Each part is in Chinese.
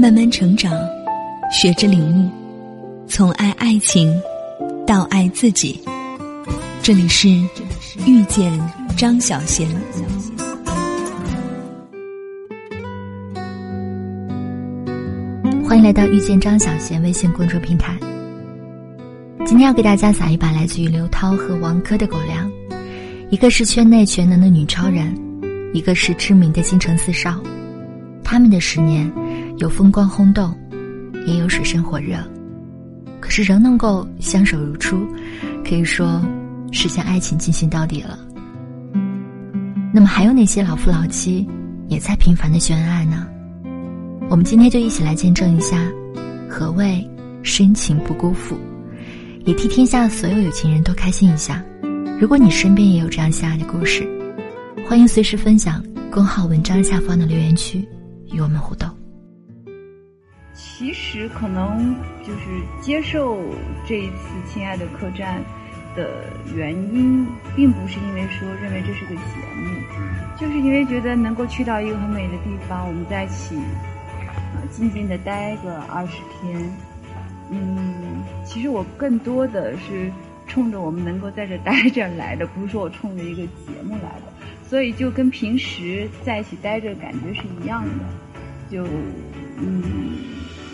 慢慢成长，学着领悟，从爱爱情到爱自己。这里是遇见张小贤。欢迎来到遇见张小贤微信公众平台。今天要给大家撒一把来自于刘涛和王珂的狗粮，一个是圈内全能的女超人，一个是知名的京城四少。他们的十年，有风光轰动，也有水深火热，可是仍能够相守如初，可以说是将爱情进行到底了。那么还有哪些老夫老妻也在频繁的秀恩爱呢？我们今天就一起来见证一下，何谓深情不辜负，也替天下所有有情人都开心一下。如果你身边也有这样相爱的故事，欢迎随时分享公号文章下方的留言区，与我们互动。其实可能就是接受这一次《亲爱的客栈》的原因，并不是因为说认为这是个节目，就是因为觉得能够去到一个很美的地方，我们在一起。静静的待个二十天，嗯，其实我更多的是冲着我们能够在这待着来的，不是说我冲着一个节目来的，所以就跟平时在一起待着感觉是一样的，就嗯，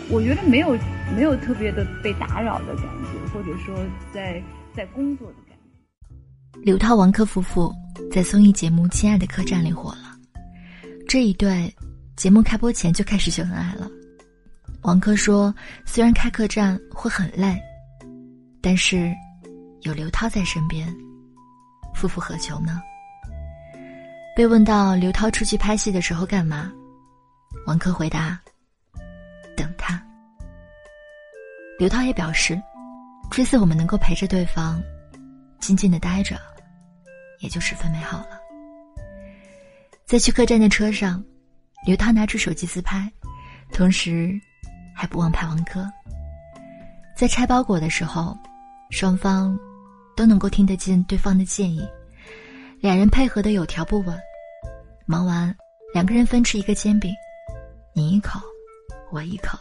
我觉得没有没有特别的被打扰的感觉，或者说在在工作的感觉。刘涛王珂夫妇在综艺节目《亲爱的客栈》里火了，这一对。节目开播前就开始秀恩爱了。王珂说：“虽然开客栈会很累，但是有刘涛在身边，夫复何求呢？”被问到刘涛出去拍戏的时候干嘛，王珂回答：“等他。”刘涛也表示：“这次我们能够陪着对方，静静的待着，也就十分美好了。”在去客栈的车上。刘涛拿出手机自拍，同时还不忘拍王珂。在拆包裹的时候，双方都能够听得见对方的建议，两人配合的有条不紊。忙完，两个人分吃一个煎饼，你一口，我一口，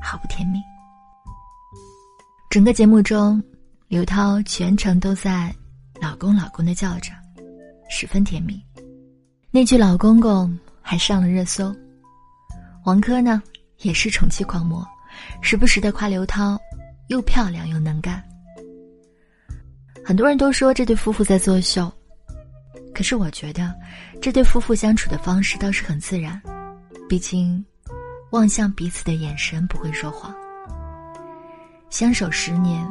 好不甜蜜。整个节目中，刘涛全程都在“老公，老公”的叫着，十分甜蜜。那句“老公公”。还上了热搜，王珂呢也是宠妻狂魔，时不时的夸刘涛又漂亮又能干。很多人都说这对夫妇在作秀，可是我觉得这对夫妇相处的方式倒是很自然，毕竟望向彼此的眼神不会说谎。相守十年，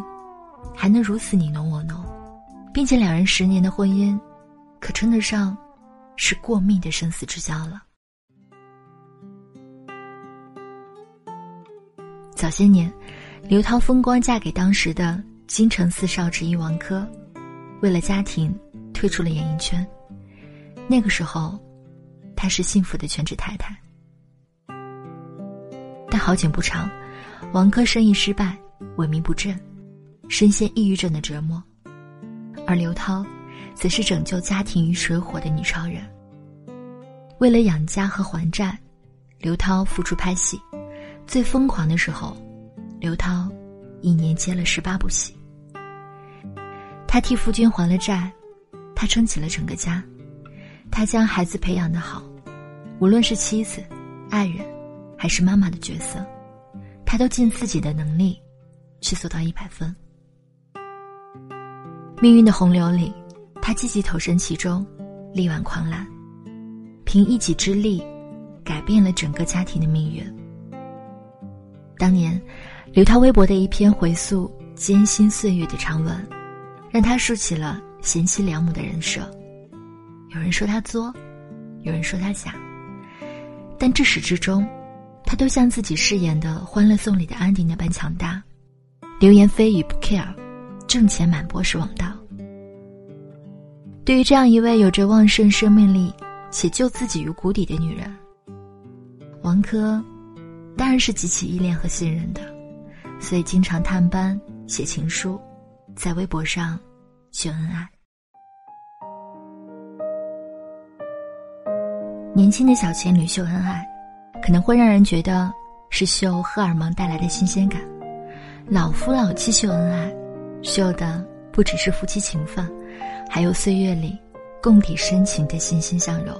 还能如此你侬我侬，并且两人十年的婚姻，可称得上是过命的生死之交了。早些年，刘涛风光嫁给当时的京城四少之一王珂，为了家庭退出了演艺圈。那个时候，她是幸福的全职太太。但好景不长，王珂生意失败，萎靡不振，深陷抑郁症的折磨。而刘涛，则是拯救家庭于水火的女超人。为了养家和还债，刘涛复出拍戏。最疯狂的时候，刘涛一年接了十八部戏。他替夫君还了债，他撑起了整个家，他将孩子培养的好，无论是妻子、爱人，还是妈妈的角色，他都尽自己的能力去做到一百分。命运的洪流里，他积极投身其中，力挽狂澜，凭一己之力，改变了整个家庭的命运。当年，刘涛微博的一篇回溯艰辛岁月的长文，让他竖起了贤妻良母的人设。有人说他作，有人说他假，但至始至终，他都像自己饰演的《欢乐颂》里的安迪那般强大。流言蜚语不 care，挣钱满钵是王道。对于这样一位有着旺盛生命力且救自己于谷底的女人，王珂。当然是极其依恋和信任的，所以经常探班、写情书，在微博上秀恩爱。年轻的小情侣秀恩爱，可能会让人觉得是秀荷尔蒙带来的新鲜感，老夫老妻秀恩爱，秀的不只是夫妻情分，还有岁月里共体深情的心心相融。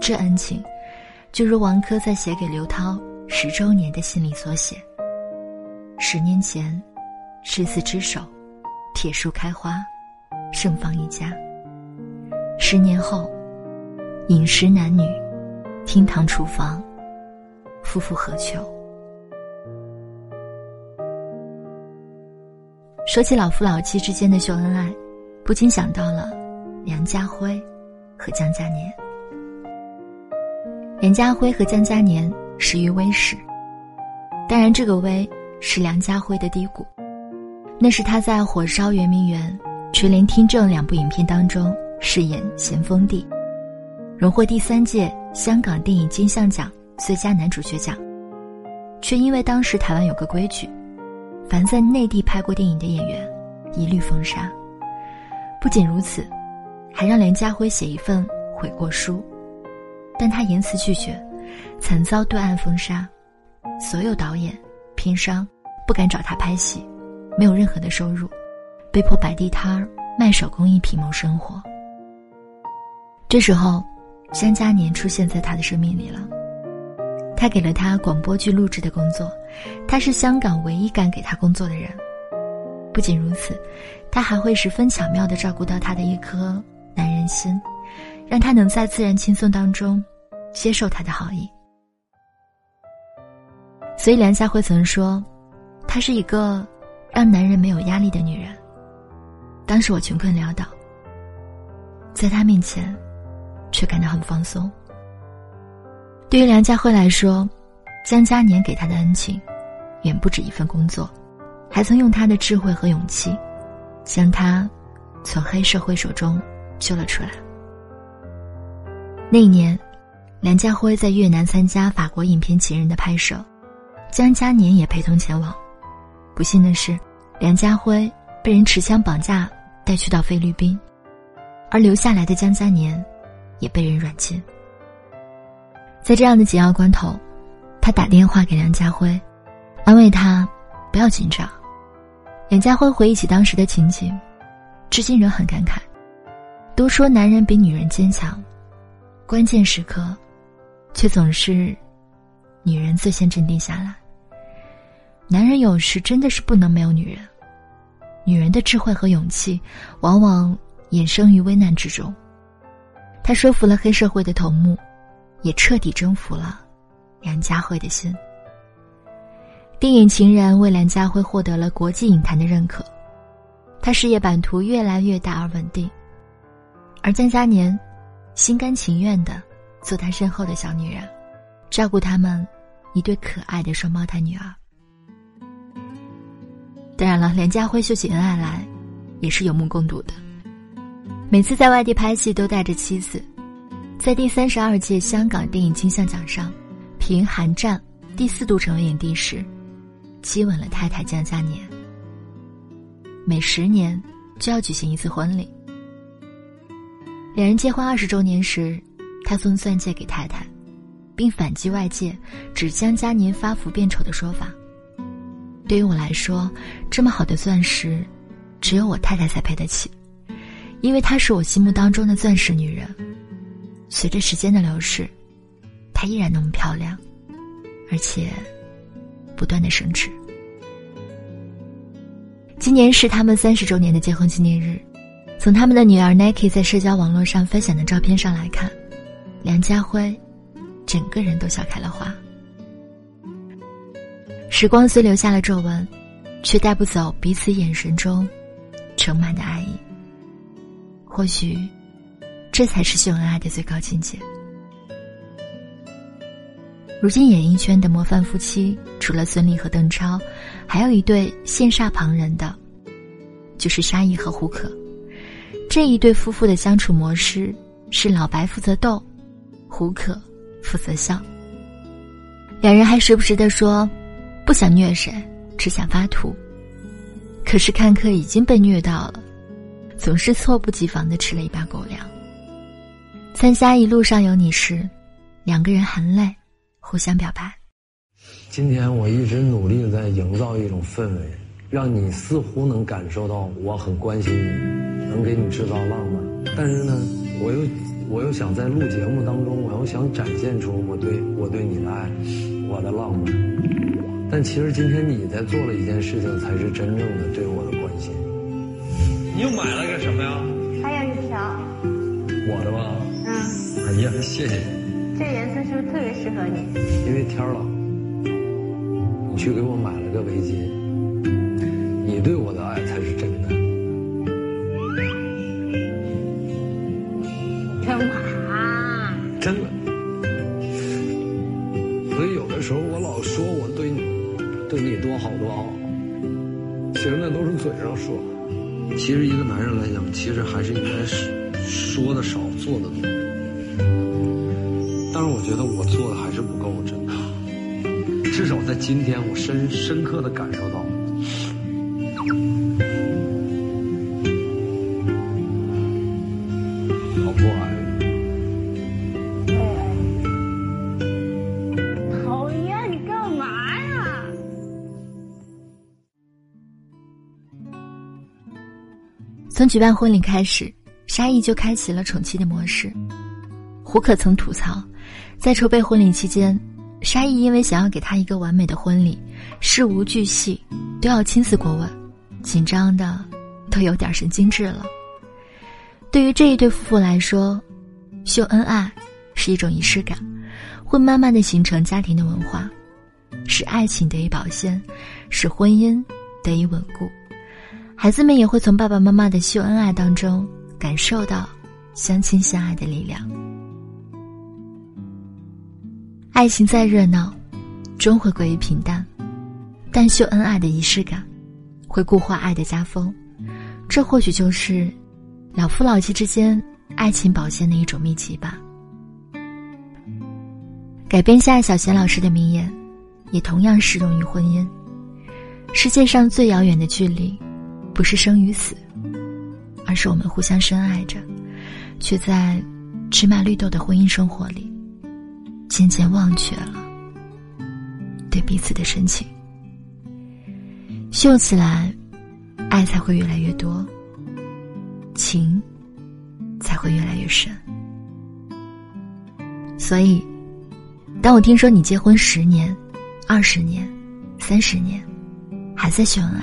这恩情，就如王珂在写给刘涛十周年的信里所写：十年前，执子之手，铁树开花，盛放一家；十年后，饮食男女，厅堂厨房。夫复何求？说起老夫老妻之间的秀恩爱，不禁想到了梁家辉和江嘉年。梁家辉和江嘉年始于微时，当然这个微是梁家辉的低谷，那是他在《火烧圆明园》《垂帘听政》两部影片当中饰演咸丰帝，荣获第三届香港电影金像奖。最佳男主角奖，却因为当时台湾有个规矩，凡在内地拍过电影的演员，一律封杀。不仅如此，还让梁家辉写一份悔过书，但他严辞拒绝，惨遭对岸封杀。所有导演、片商不敢找他拍戏，没有任何的收入，被迫摆地摊儿卖手工艺品谋生活。这时候，江嘉年出现在他的生命里了。他给了他广播剧录制的工作，他是香港唯一敢给他工作的人。不仅如此，他还会十分巧妙地照顾到他的一颗男人心，让他能在自然轻松当中接受他的好意。所以梁家辉曾说，她是一个让男人没有压力的女人。当时我穷困潦倒，在他面前，却感到很放松。对于梁家辉来说，江嘉年给他的恩情，远不止一份工作，还曾用他的智慧和勇气，将他从黑社会手中救了出来。那一年，梁家辉在越南参加法国影片《情人》的拍摄，江嘉年也陪同前往。不幸的是，梁家辉被人持枪绑架带去到菲律宾，而留下来的江嘉年，也被人软禁。在这样的紧要关头，他打电话给梁家辉，安慰他不要紧张。梁家辉回忆起当时的情景，至今仍很感慨。都说男人比女人坚强，关键时刻，却总是女人最先镇定下来。男人有时真的是不能没有女人，女人的智慧和勇气，往往衍生于危难之中。他说服了黑社会的头目。也彻底征服了梁家辉的心。电影《情人》为梁家辉获得了国际影坛的认可，他事业版图越来越大而稳定，而江嘉年心甘情愿的做他身后的小女人，照顾他们一对可爱的双胞胎女儿。当然了，梁家辉秀起恩爱来，也是有目共睹的，每次在外地拍戏都带着妻子。在第三十二届香港电影金像奖上，凭《寒战》第四度成为影帝时，接吻了太太江嘉年。每十年就要举行一次婚礼。两人结婚二十周年时，他送钻戒给太太，并反击外界指江嘉年发福变丑的说法。对于我来说，这么好的钻石，只有我太太才配得起，因为她是我心目当中的钻石女人。随着时间的流逝，她依然那么漂亮，而且不断的升值。今年是他们三十周年的结婚纪念日，从他们的女儿 Nike 在社交网络上分享的照片上来看，梁家辉整个人都笑开了花。时光虽留下了皱纹，却带不走彼此眼神中盛满的爱意。或许。这才是秀恩爱的最高境界。如今演艺圈的模范夫妻，除了孙俪和邓超，还有一对羡煞旁人的，就是沙溢和胡可。这一对夫妇的相处模式是老白负责逗，胡可负责笑。两人还时不时的说，不想虐谁，只想发图。可是看客已经被虐到了，总是猝不及防的吃了一把狗粮。参加一路上有你时，两个人含泪，互相表白。今天我一直努力在营造一种氛围，让你似乎能感受到我很关心你，能给你制造浪漫。但是呢，我又我又想在录节目当中，我又想展现出我对我对你的爱，我的浪漫。但其实今天你在做了一件事情，才是真正的对我的。你又买了个什么呀？还有一条，我的吧？嗯，哎呀，谢谢你，这颜色是不是特别适合你？因为天儿冷。你去给我买了个围巾，你对我的爱才是真的。干嘛？真的。所以有的时候我老说我对你，对你多好多好，其实那都是嘴上说。其实一个男人来讲，其实还是应该说的少，做的多。但是我觉得我做的还是不够真的。至少在今天，我深深刻的感受到，从举办婚礼开始，沙溢就开启了宠妻的模式。胡可曾吐槽，在筹备婚礼期间。沙溢因为想要给他一个完美的婚礼，事无巨细都要亲自过问，紧张的都有点神经质了。对于这一对夫妇来说，秀恩爱是一种仪式感，会慢慢的形成家庭的文化，使爱情得以保鲜，使婚姻得以稳固。孩子们也会从爸爸妈妈的秀恩爱当中感受到相亲相爱的力量。爱情再热闹，终会归于平淡；但秀恩爱的仪式感，会固化爱的家风。这或许就是老夫老妻之间爱情保鲜的一种秘籍吧。改编下小贤老师的名言，也同样适用于婚姻。世界上最遥远的距离，不是生与死，而是我们互相深爱着，却在芝麻绿豆的婚姻生活里。渐渐忘却了对彼此的深情，秀起来，爱才会越来越多，情才会越来越深。所以，当我听说你结婚十年、二十年、三十年，还在秀恩爱，